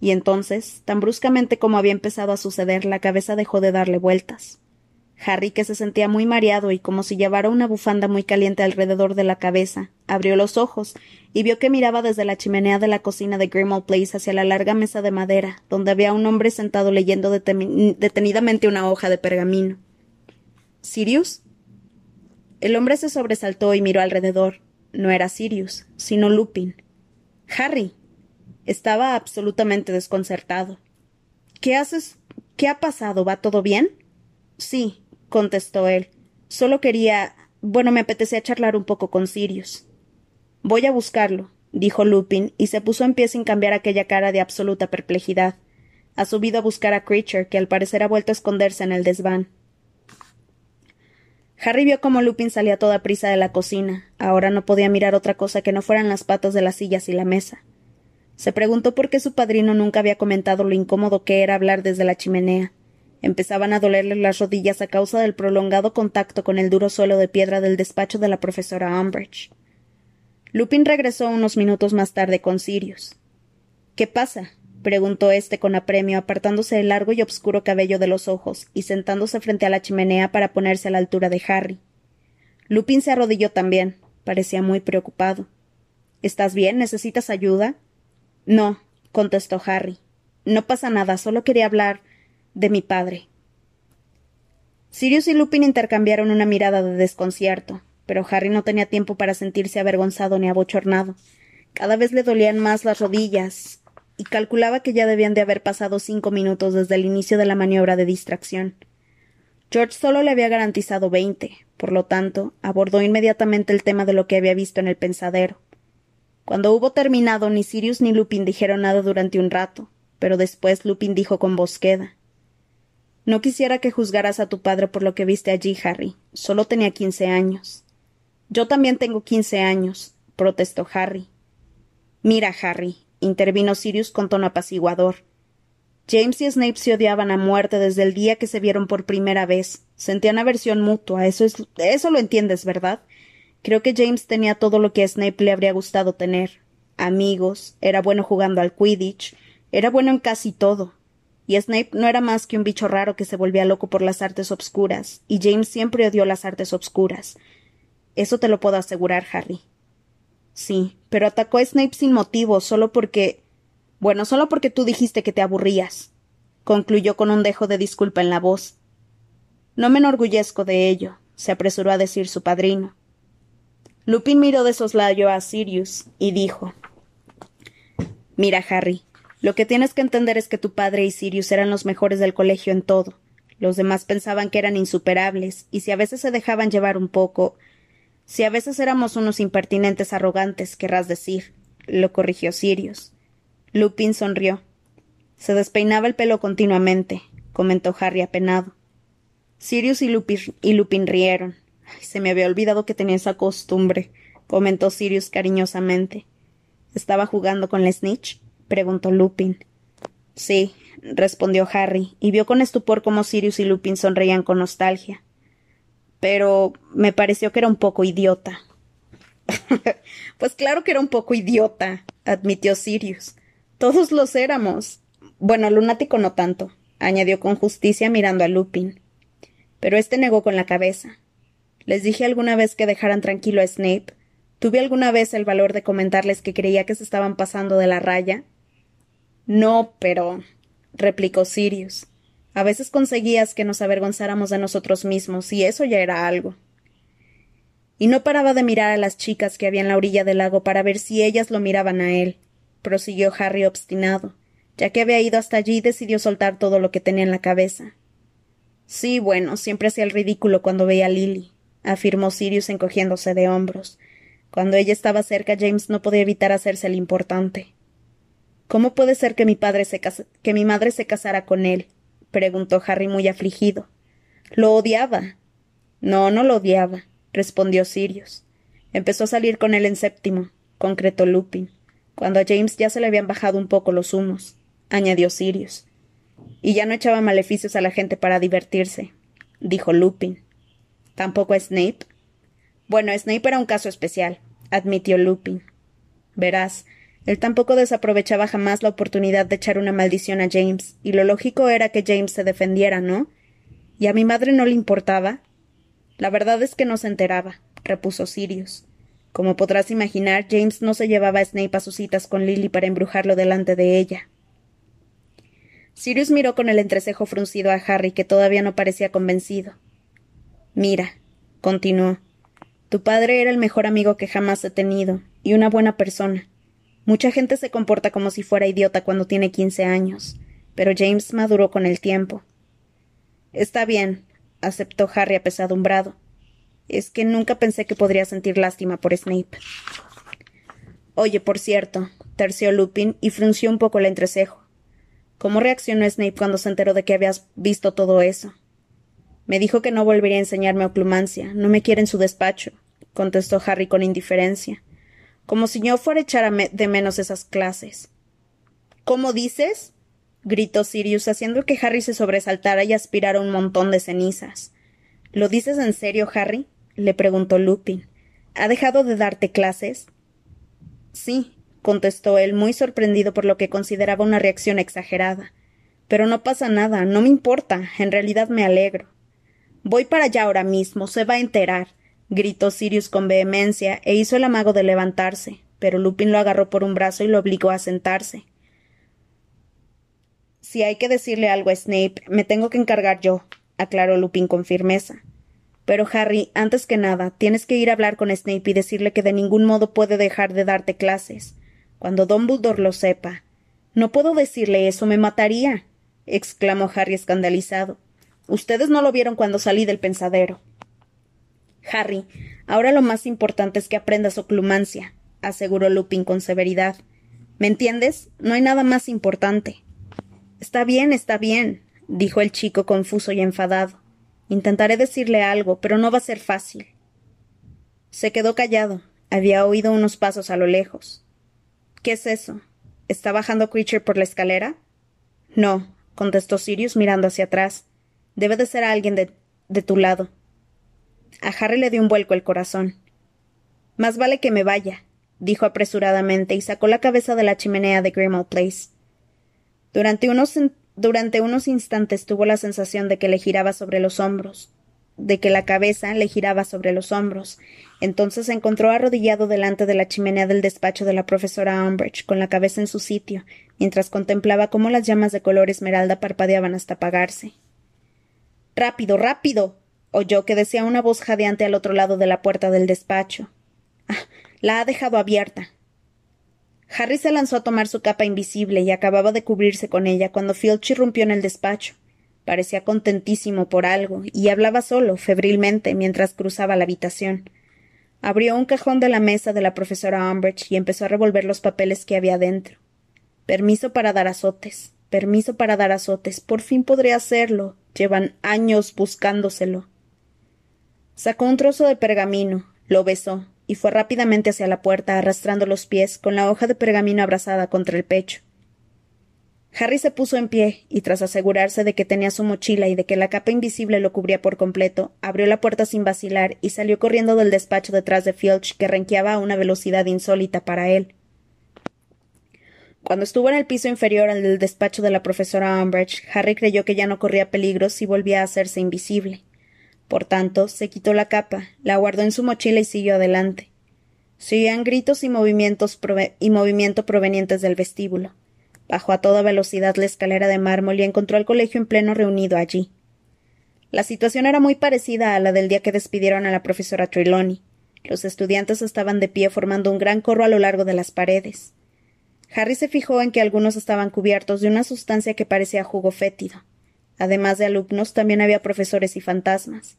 Speaker 1: Y entonces, tan bruscamente como había empezado a suceder, la cabeza dejó de darle vueltas. Harry, que se sentía muy mareado y como si llevara una bufanda muy caliente alrededor de la cabeza, abrió los ojos y vio que miraba desde la chimenea de la cocina de Grimmauld Place hacia la larga mesa de madera, donde había un hombre sentado leyendo detenidamente una hoja de pergamino. ¿Sirius? El hombre se sobresaltó y miró alrededor. No era Sirius, sino Lupin. Harry. Estaba absolutamente desconcertado. ¿Qué haces? ¿Qué ha pasado? ¿Va todo bien? Sí, contestó él. Solo quería. Bueno, me apetecía charlar un poco con Sirius. Voy a buscarlo, dijo Lupin, y se puso en pie sin cambiar aquella cara de absoluta perplejidad. Ha subido a buscar a Creature, que al parecer ha vuelto a esconderse en el desván. Harry vio cómo Lupin salía toda prisa de la cocina. Ahora no podía mirar otra cosa que no fueran las patas de las sillas y la mesa. Se preguntó por qué su padrino nunca había comentado lo incómodo que era hablar desde la chimenea. Empezaban a dolerle las rodillas a causa del prolongado contacto con el duro suelo de piedra del despacho de la profesora Umbridge. Lupin regresó unos minutos más tarde con Sirius. ¿Qué pasa? preguntó éste con apremio, apartándose el largo y obscuro cabello de los ojos y sentándose frente a la chimenea para ponerse a la altura de Harry. Lupin se arrodilló también. Parecía muy preocupado. ¿Estás bien? ¿Necesitas ayuda? No, contestó Harry. No pasa nada, solo quería hablar de mi padre. Sirius y Lupin intercambiaron una mirada de desconcierto, pero Harry no tenía tiempo para sentirse avergonzado ni abochornado. Cada vez le dolían más las rodillas, y calculaba que ya debían de haber pasado cinco minutos desde el inicio de la maniobra de distracción. George solo le había garantizado veinte, por lo tanto, abordó inmediatamente el tema de lo que había visto en el pensadero. Cuando hubo terminado, ni Sirius ni Lupin dijeron nada durante un rato, pero después Lupin dijo con voz queda no quisiera que juzgaras a tu padre por lo que viste allí, Harry. Solo tenía quince años. Yo también tengo quince años, protestó Harry. Mira, Harry, intervino Sirius con tono apaciguador. James y Snape se odiaban a muerte desde el día que se vieron por primera vez. Sentían aversión mutua. Eso es. eso lo entiendes, ¿verdad? Creo que James tenía todo lo que a Snape le habría gustado tener. Amigos, era bueno jugando al Quidditch, era bueno en casi todo y Snape no era más que un bicho raro que se volvía loco por las artes obscuras, y James siempre odió las artes obscuras. Eso te lo puedo asegurar, Harry. Sí, pero atacó a Snape sin motivo, solo porque. Bueno, solo porque tú dijiste que te aburrías. concluyó con un dejo de disculpa en la voz. No me enorgullezco de ello, se apresuró a decir su padrino. Lupin miró de soslayo a Sirius y dijo Mira, Harry, lo que tienes que entender es que tu padre y Sirius eran los mejores del colegio en todo. Los demás pensaban que eran insuperables, y si a veces se dejaban llevar un poco. Si a veces éramos unos impertinentes arrogantes, querrás decir, lo corrigió Sirius. Lupin sonrió. Se despeinaba el pelo continuamente, comentó Harry apenado. Sirius y Lupin, y Lupin rieron. se me había olvidado que tenía esa costumbre, comentó Sirius cariñosamente. ¿Estaba jugando con la snitch? Preguntó Lupin. Sí, respondió Harry, y vio con estupor cómo Sirius y Lupin sonreían con nostalgia. Pero me pareció que era un poco idiota. pues claro que era un poco idiota, admitió Sirius. Todos los éramos. Bueno, lunático no tanto, añadió con justicia mirando a Lupin. Pero éste negó con la cabeza. Les dije alguna vez que dejaran tranquilo a Snape. Tuve alguna vez el valor de comentarles que creía que se estaban pasando de la raya no, pero. replicó Sirius. A veces conseguías que nos avergonzáramos de nosotros mismos, y eso ya era algo. Y no paraba de mirar a las chicas que había en la orilla del lago para ver si ellas lo miraban a él, prosiguió Harry obstinado. Ya que había ido hasta allí, decidió soltar todo lo que tenía en la cabeza. Sí, bueno, siempre hacía el ridículo cuando veía a Lily, afirmó Sirius encogiéndose de hombros. Cuando ella estaba cerca, James no podía evitar hacerse el importante. ¿Cómo puede ser que mi padre se que mi madre se casara con él? preguntó Harry muy afligido. Lo odiaba. No, no lo odiaba, respondió Sirius. Empezó a salir con él en séptimo, concretó Lupin, cuando a James ya se le habían bajado un poco los humos, añadió Sirius. Y ya no echaba maleficios a la gente para divertirse, dijo Lupin. ¿Tampoco a Snape? Bueno, Snape era un caso especial, admitió Lupin. Verás,
Speaker 2: Él tampoco desaprovechaba jamás la oportunidad de echar una maldición a James, y lo lógico era que James se defendiera, ¿no? ¿Y a mi madre no le importaba? La verdad es que no se enteraba, repuso Sirius. Como podrás imaginar, James no se llevaba a Snape a sus citas con Lily para embrujarlo delante de ella. Sirius miró con el entrecejo fruncido a Harry, que todavía no parecía convencido. Mira, continuó, tu padre era el mejor amigo que jamás he tenido, y una buena persona. Mucha gente se comporta como si fuera idiota cuando tiene quince años, pero James maduró con el tiempo. Está bien, aceptó Harry apesadumbrado. Es que nunca pensé que podría sentir lástima por Snape. Oye, por cierto, terció Lupin y frunció un poco el entrecejo. ¿Cómo reaccionó Snape cuando se enteró de que habías visto todo eso? Me dijo que no volvería a enseñarme oclumancia. No me quiere en su despacho, contestó Harry con indiferencia. Como si yo fuera a echar de menos esas clases. ¿Cómo dices? gritó Sirius, haciendo que Harry se sobresaltara y aspirara un montón de cenizas. ¿Lo dices en serio, Harry? le preguntó Lupin. ¿Ha dejado de darte clases? Sí, contestó él, muy sorprendido por lo que consideraba una reacción exagerada. Pero no pasa nada, no me importa, en realidad me alegro. Voy para allá ahora mismo, se va a enterar, gritó Sirius con vehemencia e hizo el amago de levantarse, pero Lupin lo agarró por un brazo y lo obligó a sentarse. Si hay que decirle algo a Snape, me tengo que encargar yo, aclaró Lupin con firmeza. Pero Harry, antes que nada, tienes que ir a hablar con Snape y decirle que de ningún modo puede dejar de darte clases. Cuando Dumbledore lo sepa. No puedo decirle eso, me mataría. exclamó Harry escandalizado. Ustedes no lo vieron cuando salí del pensadero. Harry, ahora lo más importante es que aprendas oclumancia, aseguró Lupin con severidad. ¿Me entiendes? No hay nada más importante. Está bien, está bien, dijo el chico confuso y enfadado. Intentaré decirle algo, pero no va a ser fácil. Se quedó callado. Había oído unos pasos a lo lejos. ¿Qué es eso? ¿Está bajando Creature por la escalera? No, contestó Sirius mirando hacia atrás. Debe de ser alguien de, de tu lado. A Harry le dio un vuelco el corazón. Más vale que me vaya, dijo apresuradamente y sacó la cabeza de la chimenea de Grimmauld Place. Durante unos, durante unos instantes tuvo la sensación de que le giraba sobre los hombros, de que la cabeza le giraba sobre los hombros. Entonces se encontró arrodillado delante de la chimenea del despacho de la profesora Umbridge, con la cabeza en su sitio, mientras contemplaba cómo las llamas de color esmeralda parpadeaban hasta apagarse. Rápido, rápido. Oyó que decía una voz jadeante al otro lado de la puerta del despacho. Ah, la ha dejado abierta. Harry se lanzó a tomar su capa invisible y acababa de cubrirse con ella cuando Filch irrumpió en el despacho. Parecía contentísimo por algo, y hablaba solo, febrilmente, mientras cruzaba la habitación. Abrió un cajón de la mesa de la profesora Umbridge y empezó a revolver los papeles que había dentro. Permiso para dar azotes. Permiso para dar azotes. Por fin podré hacerlo. Llevan años buscándoselo. Sacó un trozo de pergamino, lo besó, y fue rápidamente hacia la puerta, arrastrando los pies, con la hoja de pergamino abrazada contra el pecho. Harry se puso en pie, y tras asegurarse de que tenía su mochila y de que la capa invisible lo cubría por completo, abrió la puerta sin vacilar y salió corriendo del despacho detrás de Filch, que renqueaba a una velocidad insólita para él. Cuando estuvo en el piso inferior al del despacho de la profesora Umbridge, Harry creyó que ya no corría peligro si volvía a hacerse invisible. Por tanto, se quitó la capa, la guardó en su mochila y siguió adelante. Se gritos y movimientos y movimiento provenientes del vestíbulo. Bajó a toda velocidad la escalera de mármol y encontró al colegio en pleno reunido allí. La situación era muy parecida a la del día que despidieron a la profesora Trelawney. Los estudiantes estaban de pie formando un gran corro a lo largo de las paredes. Harry se fijó en que algunos estaban cubiertos de una sustancia que parecía jugo fétido. Además de alumnos, también había profesores y fantasmas.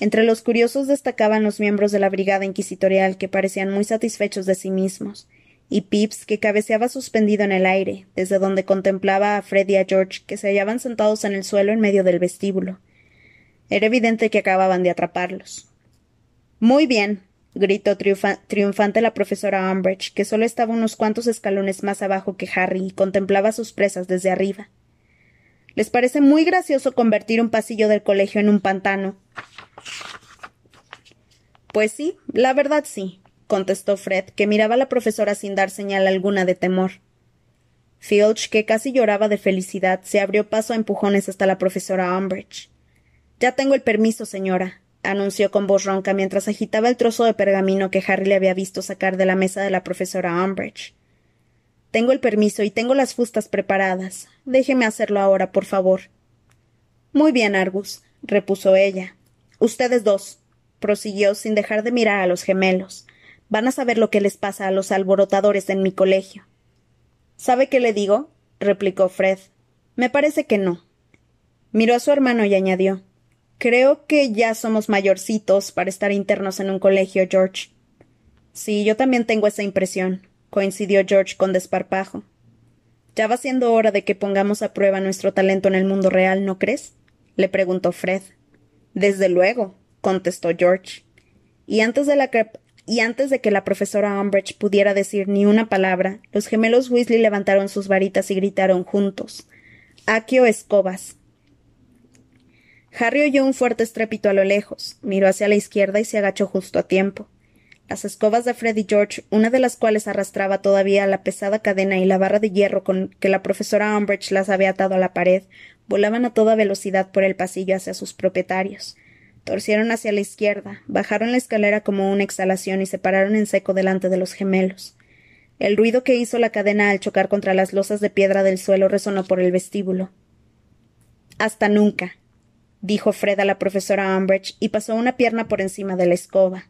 Speaker 2: Entre los curiosos destacaban los miembros de la brigada inquisitorial que parecían muy satisfechos de sí mismos, y Pips, que cabeceaba suspendido en el aire, desde donde contemplaba a Fred y a George, que se hallaban sentados en el suelo en medio del vestíbulo. Era evidente que acababan de atraparlos. Muy bien, gritó triunfante la profesora Umbridge, que solo estaba unos cuantos escalones más abajo que Harry y contemplaba sus presas desde arriba. ¿Les parece muy gracioso convertir un pasillo del colegio en un pantano? Pues sí, la verdad sí, contestó Fred, que miraba a la profesora sin dar señal alguna de temor. Filch, que casi lloraba de felicidad, se abrió paso a empujones hasta la profesora Umbridge. Ya tengo el permiso, señora, anunció con voz ronca mientras agitaba el trozo de pergamino que Harry le había visto sacar de la mesa de la profesora Umbridge. Tengo el permiso y tengo las fustas preparadas. Déjeme hacerlo ahora, por favor. Muy bien, Argus, repuso ella. Ustedes dos, prosiguió sin dejar de mirar a los gemelos. Van a saber lo que les pasa a los alborotadores en mi colegio. ¿Sabe qué le digo? replicó Fred. Me parece que no. Miró a su hermano y añadió Creo que ya somos mayorcitos para estar internos en un colegio, George. Sí, yo también tengo esa impresión, coincidió George con desparpajo. Ya va siendo hora de que pongamos a prueba nuestro talento en el mundo real, ¿no crees? le preguntó Fred. Desde luego, contestó George. Y antes de de que la profesora Umbridge pudiera decir ni una palabra, los gemelos Weasley levantaron sus varitas y gritaron juntos. Aquio escobas. Harry oyó un fuerte estrépito a lo lejos, miró hacia la izquierda y se agachó justo a tiempo. Las escobas de Fred y George, una de las cuales arrastraba todavía la pesada cadena y la barra de hierro con que la profesora Umbridge las había atado a la pared, volaban a toda velocidad por el pasillo hacia sus propietarios. Torcieron hacia la izquierda, bajaron la escalera como una exhalación y se pararon en seco delante de los gemelos. El ruido que hizo la cadena al chocar contra las losas de piedra del suelo resonó por el vestíbulo. Hasta nunca, dijo Fred a la profesora Umbridge y pasó una pierna por encima de la escoba.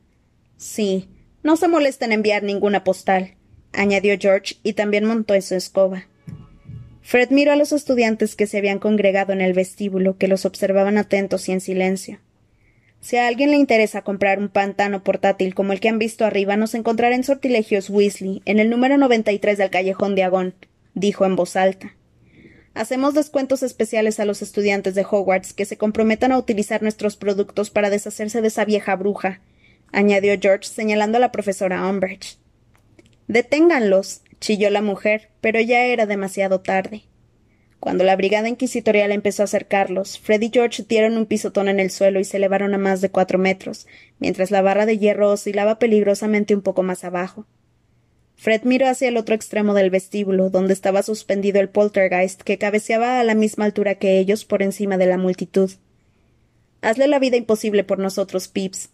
Speaker 2: Sí, no se molesta en enviar ninguna postal, añadió George y también montó en su escoba. Fred miró a los estudiantes que se habían congregado en el vestíbulo, que los observaban atentos y en silencio. Si a alguien le interesa comprar un pantano portátil como el que han visto arriba, nos encontrará en Sortilegios Weasley, en el número 93 del Callejón de Agón, dijo en voz alta. Hacemos descuentos especiales a los estudiantes de Hogwarts que se comprometan a utilizar nuestros productos para deshacerse de esa vieja bruja, añadió George señalando a la profesora Umbridge. Deténganlos, chilló la mujer, pero ya era demasiado tarde. Cuando la brigada inquisitorial empezó a acercarlos, Fred y George dieron un pisotón en el suelo y se elevaron a más de cuatro metros, mientras la barra de hierro oscilaba peligrosamente un poco más abajo. Fred miró hacia el otro extremo del vestíbulo, donde estaba suspendido el poltergeist, que cabeceaba a la misma altura que ellos por encima de la multitud. Hazle la vida imposible por nosotros, Pips.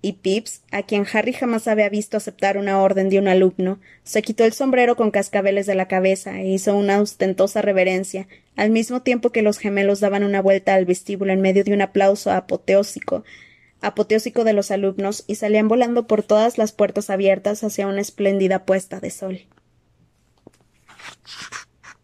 Speaker 2: Y Pips, a quien Harry jamás había visto aceptar una orden de un alumno, se quitó el sombrero con cascabeles de la cabeza e hizo una ostentosa reverencia, al mismo tiempo que los gemelos daban una vuelta al vestíbulo en medio de un aplauso apoteósico, apoteósico de los alumnos y salían volando por todas las puertas abiertas hacia una espléndida puesta de sol.